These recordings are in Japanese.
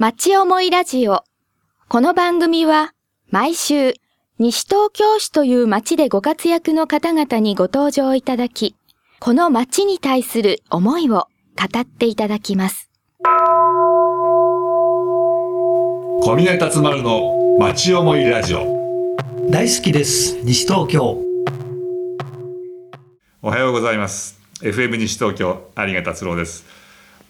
町思いラジオ。この番組は毎週西東京市という町でご活躍の方々にご登場いただき、この町に対する思いを語っていただきます。小峰達丸の町思いラジオ。大好きです。西東京。おはようございます。FM 西東京有賀達郎です。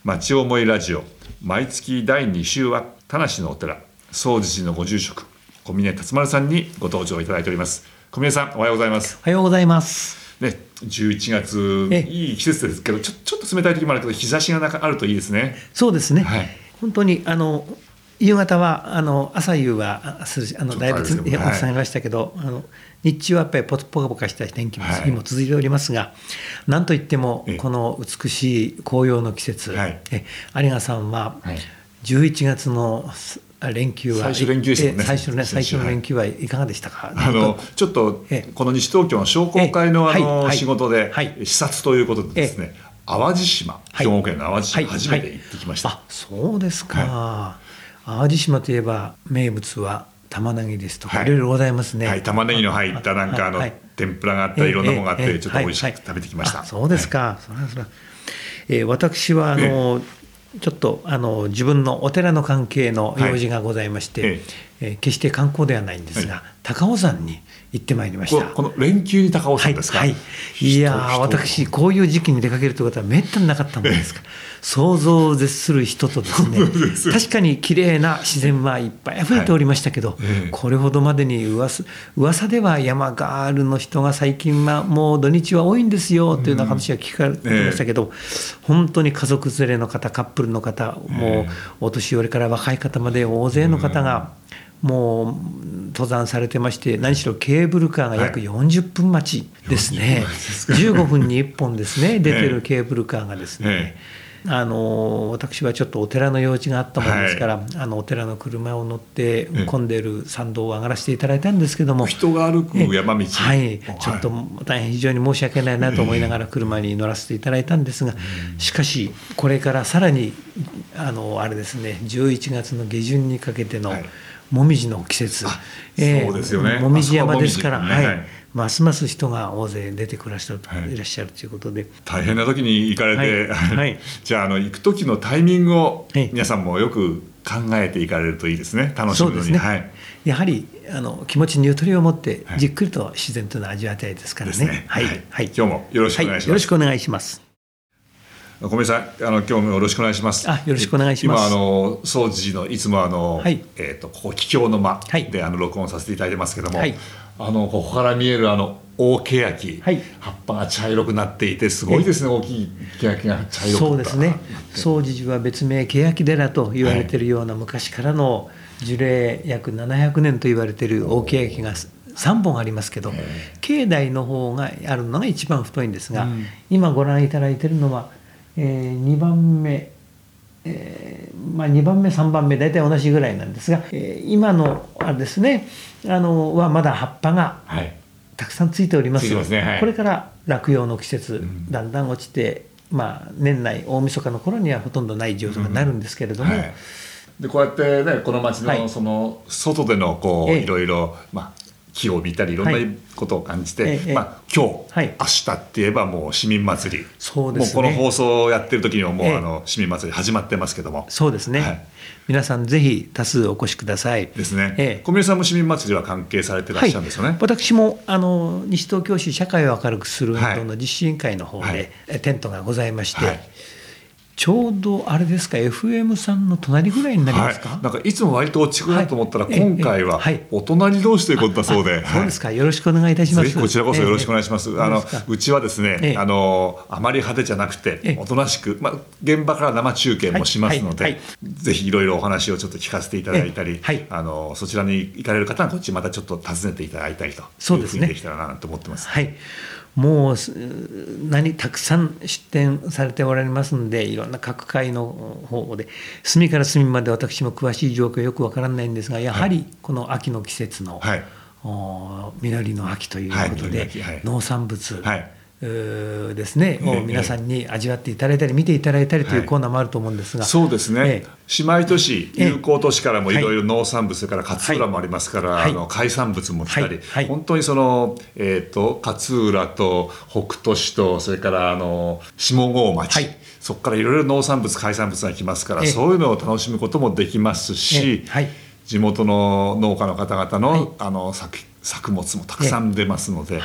町思いラジオ毎月第2週は田無のお寺総持寺のご住職小峰達丸さんにご登場いただいております。小峰さんおはようございます。おはようございます。ね11月えいい季節ですけどちょちょっと冷たい時もあるけど日差しがなかあるといいですね。そうですね、はい。本当にあの夕方はあの朝夕はあするあのだいぶつあれですけどお伝えましたけど、あの日中はやっぱりポポカポカした天気も,、はい。日も続いておりますがなんといってもええ。この美しい紅葉の季節、はい。え有賀さんははい。11月のす連休は最終連休でね。ええ最初のね。最初の連休はいかがでしたか、あのちょっとええ。この西東京の商工会のあの仕事ではい。視察ということでですね淡路島はい。兵庫県の淡路島はい。初めて行ってきました。あそうですか、淡路島といえば名物は玉ねぎですとか、はい。い、ろいろございますね、はい玉ねぎの入ったなんかあのはい。天ぷらがあったりいろんなものがあっええええてちょっと美味しくはい食べてきました。あそうですか、それはそれはえー私はあの、ちょっとあの自分のお寺の関係の用事がございまして、はい。ええ。ー決して観光ではないんですが、は高尾山に行ってまいりました。ここの連休に高尾はい、山ですか、はい、い。やー人私こういう時期に出かけるということはめったになかったものですから想像を絶する人とですね確かに綺麗な自然はいっぱい溢れておりましたけど、はい。ええ。これほどまでに噂噂では山ガールの人が最近はもう土日は多いんですよというような話が聞かれてましたけど、本当に家族連れの方カップルの方もうお年寄りから若い方まで大勢の方が、もう登山されてまして何しろケーブルカーが約40分待ちですね、15分に1本ですね 出てるケーブルカーがですね、あの私はちょっとお寺の用事があったものですから、あのお寺の車を乗ってえ混んでいる参道を上がらせていただいたんですけども、人が歩く山道はい、ちょっと大変非常に申し訳ないなと思いながら車に乗らせていただいたんですが、しかし、これからさらにあのあれですね、11月の下旬にかけてのはいもみじの季節、あそうですよね。もみじ山ですから、ねはい。はいますます人が大勢出てくらっしゃるいい、らっしゃるということで。大変な時に行かれて、はい。はい。じゃああの行く時のタイミングをええ皆さんもよく考えていかれるといいですね。楽しむのに、ね、はい。やはりあの気持ちにゆとりを持ってはい。じっくりと自然とのを味わいたいですからね。ね。はい、はい。はい、今日もよろしくお願いします。はよろしくお願いします。小宮さんあの今日もよろしくお願いします。あよろしくお願いします。今あの総持寺のいつもあの、はい。えっ、とここ桔梗の間はい。で、あの録音させていただいてますけども、はい。あのここから見えるあの大欅、はい。葉っぱが茶色くなっていてすごいですね。大きい欅が茶色くそうですね。総持寺は別名欅寺と言われているような昔からの樹齢約700年と言われている大欅が3本ありますけど境内の方があるのが一番太いんですが、うん。今ご覧いただいているのは、え2番目えーまあ、2番目3番目大体同じぐらいなんですが、えー今のあれですねあのはまだ葉っぱがはい。たくさんついております。ついすね。はい。これから落葉の季節、ん。だんだん落ちて、まあ、年内大晦日の頃にはほとんどない状況になるんですけれども、はい、でこうやってねこの街はいのその外でのこう、ええいろいろまあ木を見たりいろんなはい。ことを感じて、ええまあ今日、はい。明日って言えばもう市民祭り。そうですね。もうこの放送をやってる時にはもう、ええ。あの市民祭り始まってますけども。そうですね、はい。皆さんぜひ多数お越しください。ですね、ええ。小宮さんも市民祭りは関係されてらっしゃるんですよね、私もあの西東京市社会を明るくする運はい。動の実施委員会の方で、テントがございまして、はいちょうどあれですか FM さんの隣ぐらいになりますか、はい、なんかいつも割と落ち着くなと思ったら、はい今回はお隣同士ということだそうで、あそうですか、よろしくお願いいたします。こちらこそよろしくお願いします。ええあのそうちはですね、ええ。あのあまり派手じゃなくて、ええ。おとなしく、まあ現場から生中継もしますので、ぜひいろいろお話をちょっと聞かせていただいたり、あのそちらに行かれる方はこっちまたちょっと訪ねていただいたりというふうにできたらなと思ってます。はい、もうす何たくさん出展されておられますんでいろんな各界の方で隅から隅まで私も詳しい状況よくわからないんですがやはりこの秋の季節の、はい。お実りの秋ということはいはい。農産物、はいですね、ええ。を皆さんに味わっていただいたり見ていただいたりというはい。コーナーもあると思うんですが、そうですね、え姉妹都市、ええ。友好都市からもはいいろい。ろ農産物、それから勝浦もありますから、はい。あの海産物も来たり、はい。はい。本当にその、えー、と勝浦と北斗市と、それからあの下郷町、はい。そこからいろいろ農産物、海産物が来ますから、ええ。そういうのを楽しむこともできますし、地元の農家の方々の,、はい。あの作作物もたくさん出ますので、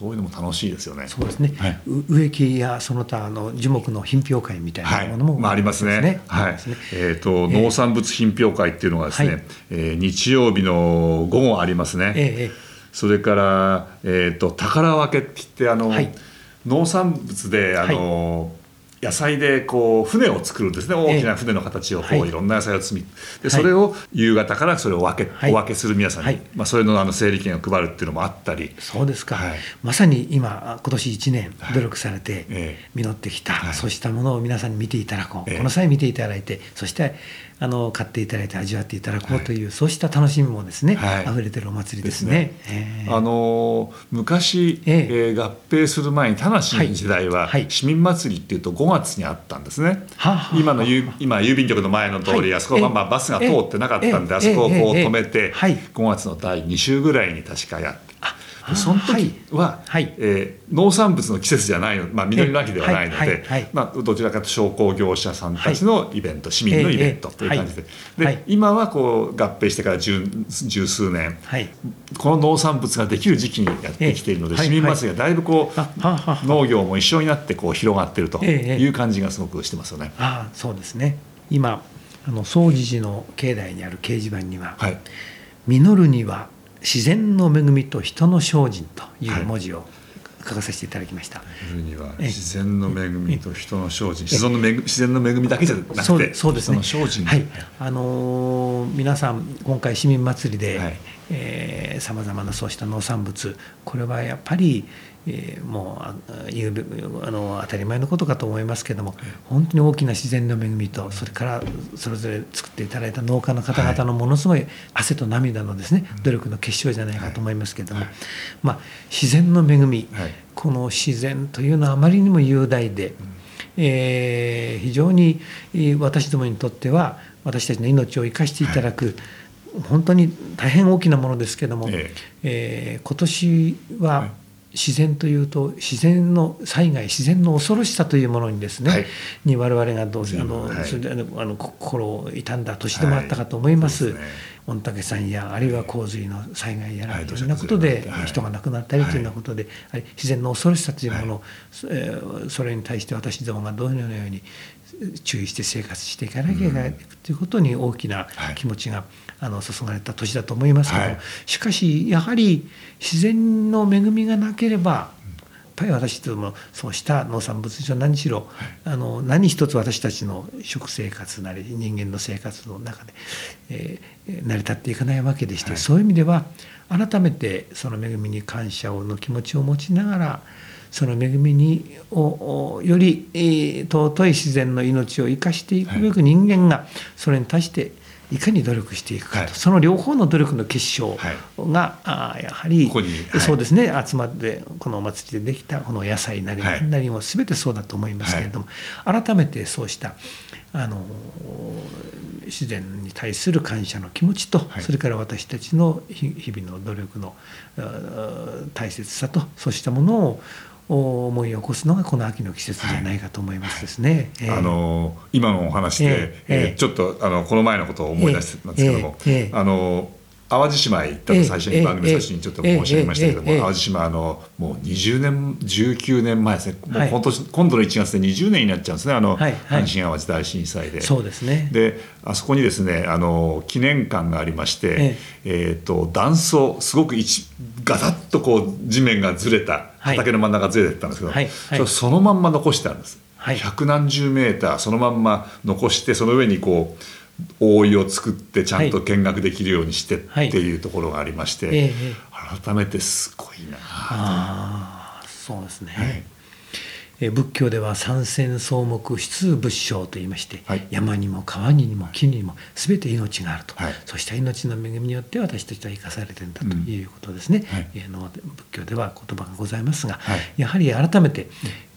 そういうのも楽しいですよね。そうですね、はいう植木やその他あの樹木の品評会みたいはないものも、まあ、ありますね。はい。えっ、と、農産物品評会っていうのがですね、はいえー日曜日の午後ありますね。えええそれから、えっ、と、宝分けって言って、あの、はい農産物で、あの。野菜でこう船を作るんですね。大きな船の形をこう、はい。い、ろんな野菜を積みでい。それを夕方からそれを分け、はい。お分けする皆さんに、はい。まあ、それのあの整理券を配るっていうのもあったり。そうですか、はい。まさに今今年1年努力されてええ。実ってきた、はい。そうしたものを皆さんに見ていただこう、ええ。この際見ていただいてそしてあの買っていただいて味わっていただこうという、そうした楽しみもですね、はい。溢れてるお祭りですね。ええ。あのー昔、ええ。ー合併する前に田無の時代は、市民祭りっていうと5月にあったんですね。はあはあ今のゆ今郵便局の前の通り、はい。あそこは、ええ。まあ、バスが通ってなかったんで、ええ。あそこをこう止めて、はい。5月の第2週ぐらいに確かやっその時は、はい。えー農産物の季節じゃないの、まあ、実りの秋ではないのでいはいまあどちらかというと商工業者さんたちのイベント、市民のイベントええという感じで,、ではい。今はこう合併してから十十数年、はい。この農産物ができる時期にやってきているので、ええ市民祭りがだいぶこう、農業も一緒になってこう広がっているとええいう感じがすごくしてますよね。ああそうですね。今あの総持寺の境内にある掲示板にははい、「実るには自然の恵みと人の精進」という文字を書かさせていただきました。夜にはええ自然の恵みと人の精進、自然の恵み自然の恵みだけじゃなくそうそうですね。精進、はい、あのー皆さん今回市民祭りではい。さまざまなそうした農産物これはやっぱり、えーもううべあの当たり前のことかと思いますけども本当に大きな自然の恵みとそれからそれぞれ作っていただいた農家の方々のものすごい汗と涙のですね努力の結晶じゃないかと思いますけども、まあ、自然の恵み、はい。この自然というのはあまりにも雄大で、えー非常にえー私どもにとっては私たちの命を生かしていただく、本当に大変大きなものですけども、え。えー今年ははい自然というと自然の災害自然の恐ろしさというものにですね、はい。に我々がどうあの、はい。それであのあの心を痛んだ年でもあったかと思います。はい。すね御嶽山やあるいは洪水の災害やら、はい。い、ろんなことではい。人が亡くなったりというようなことで、自然の恐ろしさというものを、えーそれに対して私どもがどのように注意して生活していかなきゃいけないということに大きなはい。気持ちが、あの注がれた年だと思いますけど、はい。しかしやはり自然の恵みがなければやっぱり私どもそうした農産物上何しろ、あの何一つ私たちの食生活なり人間の生活の中で、えー成り立っていかないわけでして、はい。そういう意味では改めてその恵みに感謝をの気持ちを持ちながらその恵みにををより、えー尊い自然の命を生かしていくべく人間がそれに対していかに努力していくかと、はい。その両方の努力の結晶が、あーやはりここにはい。そうですね。集まってこのお祭りでできたこの野菜なりはい。何なりも全てそうだと思いますけれども、改めてそうしたあの自然に対する感謝の気持ちと、はい。それから私たちの日日々の努力の大切さとそうしたものをお思い起こすのがこの秋の季節じゃないかと思いますですね。ええ。あの今のお話で、えええーちょっとあのこの前のことを思い出してますけども、ええええあの淡路島へ行ったと最初に番組最初にちょっと申し上げましたけども、ええええええ淡路島あのもう20年19年前ですね、もうはい今年今度の1月で20年になっちゃうんですねあの、はいはい。阪神・淡路大震災で。そうですね。であそこにですねあの記念館がありまして、えー、と断層すごく一ガタッとこう地面がずれたはい。畑の真ん中がずれてたんですけど、はい。はい。そのまんま残してあるんです、はい。百何十メーターそのまんま残してその上にこう覆いを作ってちゃんと見学できるようにしてはい。っていうところがありまして、えええ改めてすごいなああそうですね。はい。えー仏教では三千草木出仏性と言いまして、はい。山にも川にも木にも全て命があると、はい。そうした命の恵みによって私たちは生かされてるんだということですね、はいえーの仏教では言葉がございますが、はい。やはり改めて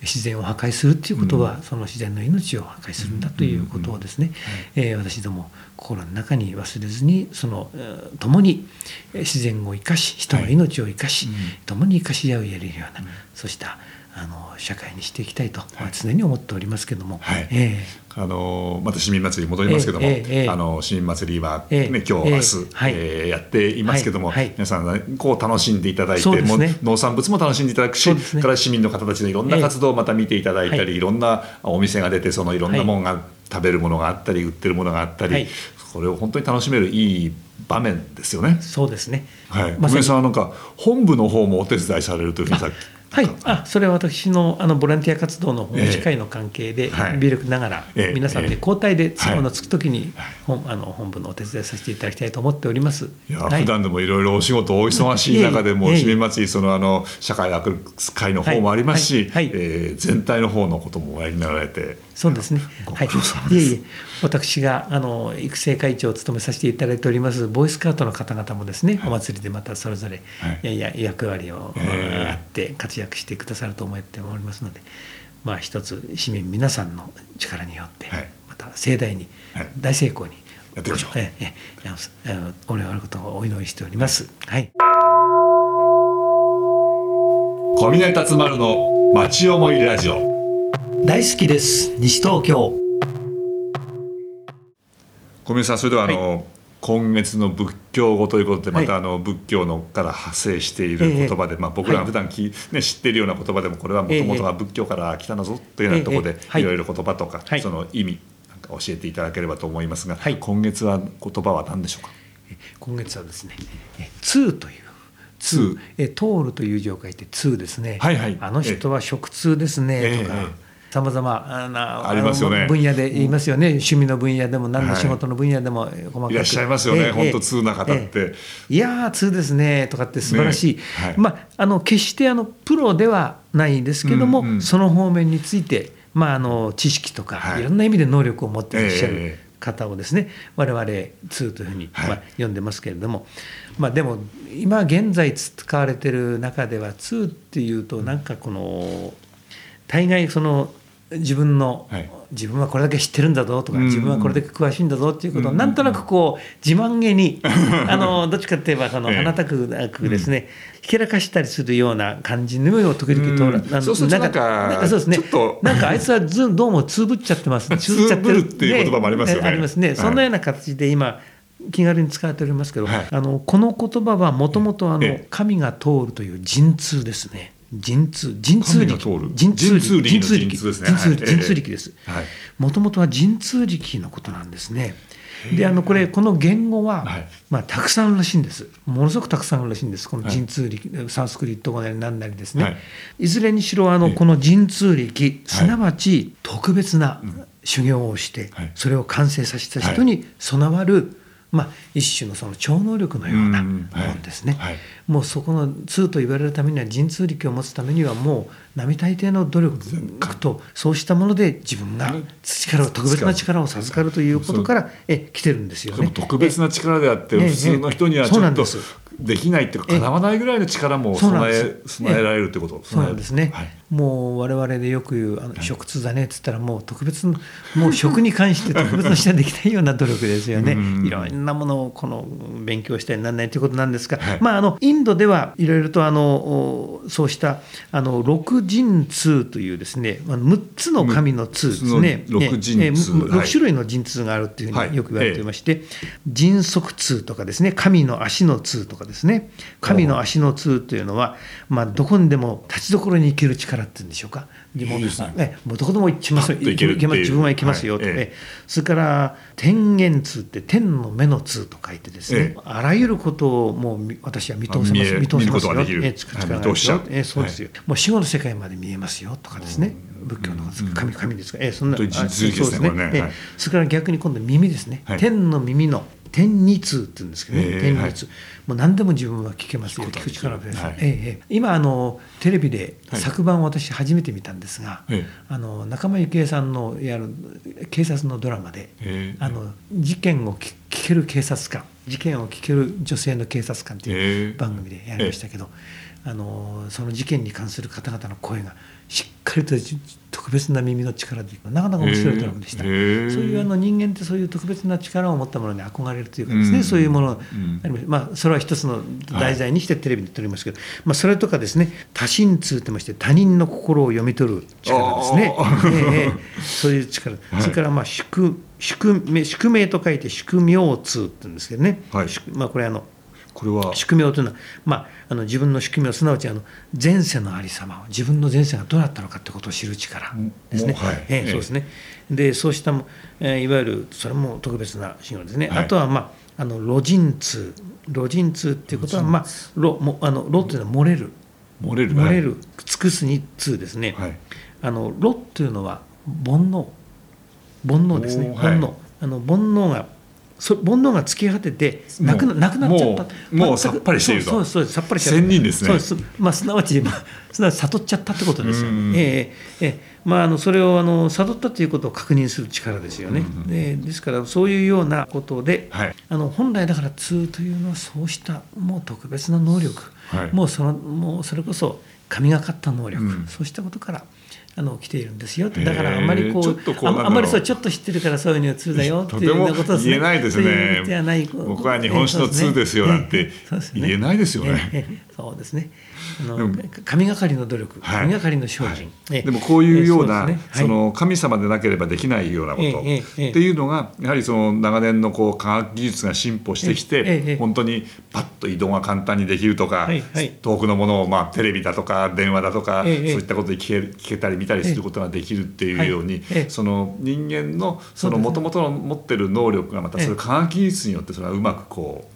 自然を破壊するということは、その自然の命を破壊するんだということをですね、えー私ども心の中に忘れずにそのえー共にえー自然を生かし人の命を生かし、はいうん。共に生かし合うやれるような、そうしたあの社会にしていきたいと、まあ常に思っておりますけども、はい。えあのまた市民祭りに戻りますけども、ええええあの市民祭りは、ええね、今日、ええ明日、はい。えーやっていますけども、はいはい。皆さんねこう楽しんでいただいて、ね。もう農産物も楽しんでいただくし、ね。から市民の方たちのいろんな活動をまた見ていただいたり、はい。い、ろんなお店が出てそのいろんなものが、食べるものがあったり売ってるものがあったり、はい。それを本当に楽しめるいい場面ですよね。え。そうですね。はい、まさんはなんか本部の方もお手伝いされるというふうにさっきはい、あそれは私のあのボランティア活動のええ。機会の関係で、はい。微力ながら、ええ皆さんでええ。交代で、はい。あのつくときに、本あの本部のお手伝いさせていただきたいと思っております。いや、はい。普段でもいろいろお仕事お忙しい中でも市民祭りそのあの社会学会の方もありますし、えー全体の方のこともおやりになられてそうですね。ごはい。いえいえ、私があの育成会長を務めさせていただいておりますボーイスカートの方々もですね、お祭りでまたそれぞれ、はいい、やいや役割を、ええあって活躍してくださると思っておりますので、まあ一つ市民皆さんの力によって、はいまた盛大に、はい大成功に。やっていきましょうええお願いことをお祈りしております。はい。小峰達丸の町思いラジオ大好きです。西東京。小峰さんそれではあの、今月の仏教語ということでまたはあの仏教のから派生している言葉で、まあ、僕らが普段き、ね、知っているような言葉でもこれはもともとは仏教から来たのぞというようなところでい。いろいろ言葉とか、はい。その意味なんか教えていただければと思いますが、はい。今月は言葉は何でしょうか？え今月はですね「え通」という「通」え通るという字を書いて「通」ですね、はいはい。あの人は食通ですね、ええとかええさまざまあのありますよね。分野で言いますよね、趣味の分野でも何のはい仕事の分野でも細かく、いらっしゃいますよね。本当通な方って。ええ。いやー通ですね。とかって素晴らしい、ね。はい。まああの決してあのプロではないですけども、うんうんその方面についてまああの知識とか、はい。い、ろんな意味で能力を持っていらっしゃる、ええ方をですね我々2というふうに、はい。まあ、呼んでますけれども、まあ、でも今現在使われてる中では2っていうとなんかこの大概その自分の、はい。自分はこれだけ知ってるんだぞとか、うん。自分はこれだけ詳しいんだぞっていうことをうん。なんとなくこう自慢げにあのどっちかって言えばその ええ。鼻たくなくですね、ひけらかしたりするような感じのも時々通らうん。そうするとなんかそうですね。ちょっと。なんかあいつはずどうもつぶっちゃってます つぶっちゃってるっていう言葉もありますよね。ありますね、はい。そんなような形で今気軽に使われておりますけど、はい。あのこの言葉はもともと神が通るという神通ですね神通神通力。神が通力。神通力の神通力。ですもともとは神通力のことなんですね。であのこれこの言語は、はい。まあ、たくさんらしいんです。ものすごくたくさんあるらしいんです。この神通力、サンスクリット語なりなんなりですね、はい。い、ずれにしろあのええ。この神通力すなわち特別な修行をして、はい。それを完成させた人に備わる、まあ、一種のその超能力のようなもうんはい。んですね。はい。もうそこの通と言われるためには神通力を持つためにはもう並大抵の努力とそうしたもので自分が力を特別な力を授かるということからえ来てるんですよね。特別な力であって、ええ普通の人にはちょっとそうなんできないっていうか、叶わないぐらいの力も備え備えられるってこと、そうなんですね、はい。もう我々でよく言うあの食通だねっつったらもう特別のもう食に関して特別なしかできないような努力ですよね。うん。いろんなものをこの勉強したりなんないということなんですが、はい。まああのインドではいろいろとあのおそうしたあの六神通というですねあの6つの神の通ですね。六神通。ねねはい。6種類の神通があるっていうふうはいによく言われていまして、神足通とかですね神の足の通とかですね。神の足の通というのは、まあ、どこにでも立ちどころに行ける力っていうんでしょうか。でもいいですね。えもうどこでも行きます。よ自分は行きますよと、はいえ。ええ。それから天眼通って天の目の通と書いてですね、ええ。あらゆることをもうみ私は見通せます。見通せますよ。えつくつかはい見通しちゃう。えそうですよ、もう死後の世界まで見えますよとかですね。仏教の神神ですか、えそんな本当に神通力ですねね。はい。え。それから逆に今度耳ですね、はい。天の耳の天二通って言うんですけどね、ええ天二通、もう何でも自分は聞けますよ、聞く力がで。す、はい。ええええ。今あの、テレビではい。昨晩、私、初めて見たんですが、ええ。あの仲間由紀恵さんのやる警察のドラマで、ええあの事件を聞聞ける警察官、事件を聞ける女性の警察官といええう番組でやりましたけど、あのその事件に関する方々の声がしっかりとじ特別な耳の力でなかなか面白いドラマでした、へえそういうあの人間ってそういう特別な力を持ったものに憧れるというかですね、うん。そういうものがうん。あります、まあ、それは一つの題材にしてテレビで撮りますけど、まあ、それとかですね多心通ってまして他人の心を読み取る力ですね。ええええ。そういう力、それからまあ宿宿命宿命と書いて宿命通って言うんですけどね、はい。宿まあ、これあのこれは。宿命というのは、まあ、あの自分の宿命すなわちあの前世のありさまを自分の前世がどうだったのかということを知る力ですね。はい。ええそうですね。でそうしたも、えーいわゆるそれも特別な信号ですね。はい。あとは、まあ、あの路人通路人通っていうことは、まあ、路もあの路というのは漏れる。漏れる漏れる。尽くすに通ですね。はい。あの路というのは煩悩。煩悩ですね。煩悩、あの煩悩がそ煩悩が突き果ててなくなくなっちゃった。もうさっぱりしていると。そうそうそうさっぱりしてる。仙人ですね。そうです、まあ、すなわち、まあ、すなわち悟っちゃったってことですよ、うん。ええええ。まあ、あのそれをあの悟ったということを確認する力ですよね、うんでですからそういうようなことで、はい。あの本来だから通というのはそうしたもう特別な能力、はい。もうそのもうそれこそ神がかった能力、うん。そうしたことからあの来ているんですよ。だからあんまりこうああんまりそうちょっと知ってるからそういうの通だよっていうようなこととても言えないですね。そういうことではない僕は日本酒の通ですよなんて。言えないですよね。そうですね。神がかりの努力、はい。神がかりの精進、でもこういうようなええその神様でなければできないようなこと。っていうのがやはりその長年のこう科学技術が進歩してきて本当にパッと移動が簡単にできるとか遠くのものをまあテレビだとか電話だとかそういったことで聞ける聞けたり見たりすることができるっていうようにその人間のそのもともとの持ってる能力がまたそえ。えれ科学技術によってそれはうまくこ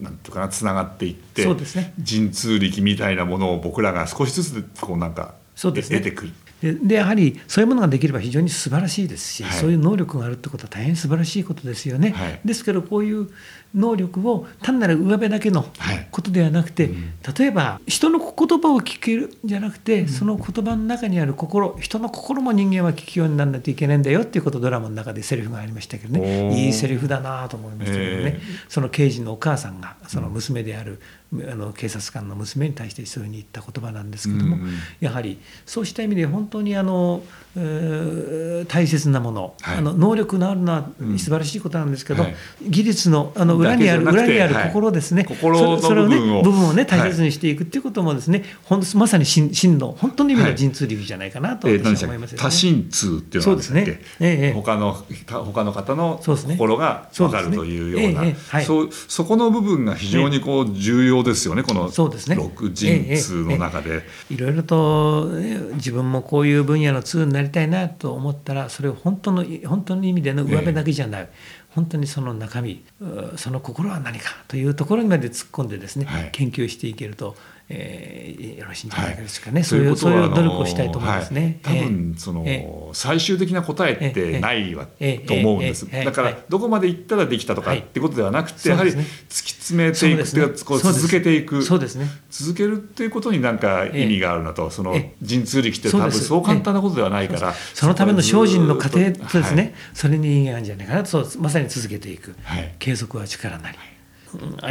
うなんていうかなつながっていってね。神通力みたいなものを僕らが少しずつこうなんかそうですね。得てくる。ででやはりそういうものができれば非常に素晴らしいですし、はい。そういう能力があるってことは大変素晴らしいことですよね。はい。ですけどこういう能力を単なる上辺だけのはい。ことではなくて、うん。例えば人の言葉を聞けるんじゃなくて、その言葉の中にある心人の心も人間は聞くようにならないといけないんだよっていうことをドラマの中でセリフがありましたけどね。いいセリフだなと思いましたけどね、えその刑事のお母さんがその娘である、あの警察官の娘に対してそういうふうに言った言葉なんですけども、うんやはりそうした意味で本当にあの、えー大切なもの、はい。あの能力のあるのはうん素晴らしいことなんですけど、はい。技術のあの裏にある裏にあるはい心ですね、心のそれそれをね部分を。ねはい。大切にしていくっていうこともですね、ほんとまさに真真の本当の意味の神通力じゃないかなと私は思いますよね。け多神通っていうのはそうですね。ええ他のた他の方の心が分かるというような。そうねえそうそこの部分が非常にこう重要ですよねこの六神通の中で。いろいろとね自分もこういう分野の通になりたいなと思ったらそれを本当の本当の意味での上辺だけじゃない、本当にその中身うその心は何かというところにまで突っ込んでですね、はい。研究していけると、えーよろしいんじゃないですかね、はい。そういうそういう努力をしたいと思いますね。はい。多え分その、え最終的な答えってないわ、ええと思うんです、だからはい。どこまで行ったらできたとかはいってことではなくて、やはり突き詰めていくっていう続けていく。そうですね。続けるっていうことになんか意味があるなと、そのええ。神通力って多分そう簡単なことではないから、そのための精進の過程とですね、はい。それに意義があるんじゃないかなと。まさに続けていく、はい。継続は力なり、うん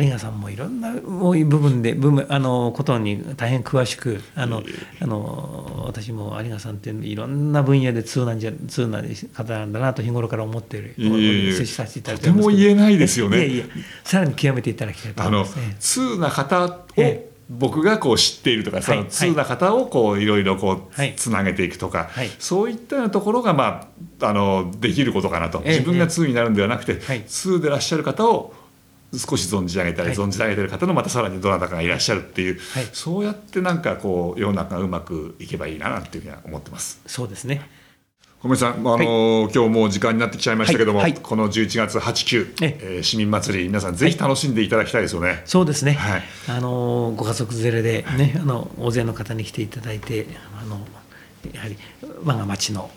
有賀さんもいろんなもう部分で部分あのことに大変詳しくあのあの私も有賀さんっていろんな分野で通なんじゃ通な方なんだなと日頃から思っている接しさせていただいとても言えないですよね。いやさらに極めていただきたいと思います、ね。通な方をええ。僕がこう知っているとか、そはいの通な方をこういろいろこうはいつなげていくとか、はいそういったようなところがまああのできることかなと、ええ自分が通になるんではなくて、はい。通でいらっしゃる方を少し存じ上げたり、はい。存じ上げてる方のまたさらにどなたかがいらっしゃるっていう、はい。そうやってなんかこう世の中がうまくいけばいいななんていうふうには思ってます。そうですね。小梅さん、あの今日もう時間になってきちゃいましたけども、はい。はい。この11月8、9、ええ。ー市民祭り皆さんぜひ楽しんでいただきたいですよね。そうですね、はい。あのご家族連れで、ね、あの大勢の方に来ていただいてあのやはり我が町の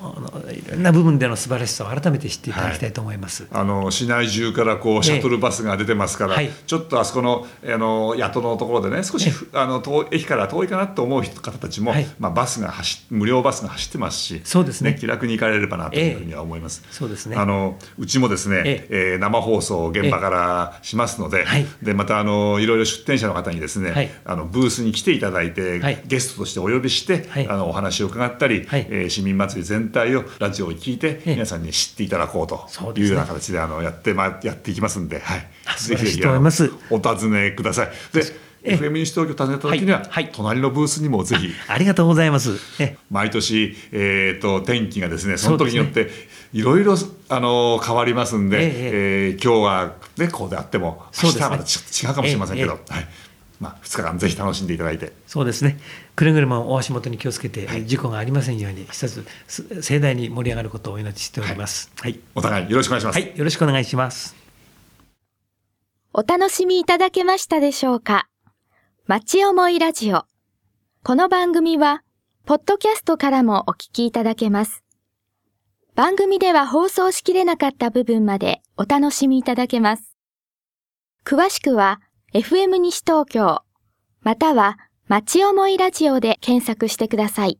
いろんな部分での素晴らしさを改めて知っていただきたいと思います。はい、あの市内中からこうシャトルバスが出てますから、えはい、ちょっとあそこのあの宿のところでね少しあの遠駅から遠いかなと思う方たちも、はい、まあ、バスが走無料バスが走ってますしそうですね、ね、気楽に行かれればなというふうには思います。え、そうですね。あのうちもですね、ええ。ー、生放送現場からしますので,、でまたあのいろいろ出店者の方にですね、あのブースに来ていただいて、ゲストとしてお呼びして、あのお話を伺ったり、はい、えー、市民祭り全体をラジオを聞いて皆さんに知っていただこうというような形であのやってまやっていきますんで、はい、ぜひぜひお尋ねください。で FM 西東京を訪ねた時には、はい、隣のブースにもぜひ。ありがとうございます。毎年、えーと、天気がですねその時によっていろいろあの変わりますんで、えええー、今日は、ね、こうであっても明日はまたちょっと違うかもしれませんけど、はいまあ、2日間ぜひ楽しんでいただいて。そうですね。くれぐれもお足元に気をつけて、はい、事故がありませんように一つ盛大に盛り上がることをお祈りしております、はい、はい、お互いよろしくお願いします。はい。よろしくお願いします。お楽しみいただけましたでしょうか？町思いラジオ。この番組はポッドキャストからもお聞きいただけます。番組では放送しきれなかった部分までお楽しみいただけます。詳しくは FM 西東京、または町思いラジオで検索してください。